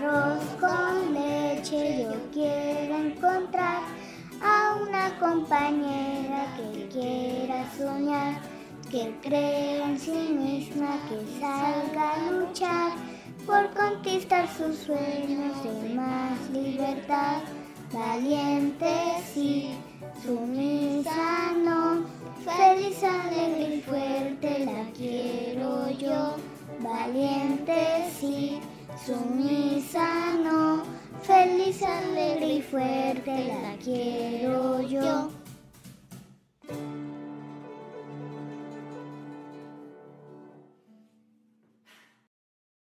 arroz con leche. Yo quiero encontrar a una compañera que quiera soñar, que cree en sí misma, que salga a luchar por conquistar sus sueños de más libertad, valientes sí, sumisa no, feliz, alegre y fuerte la quiero yo.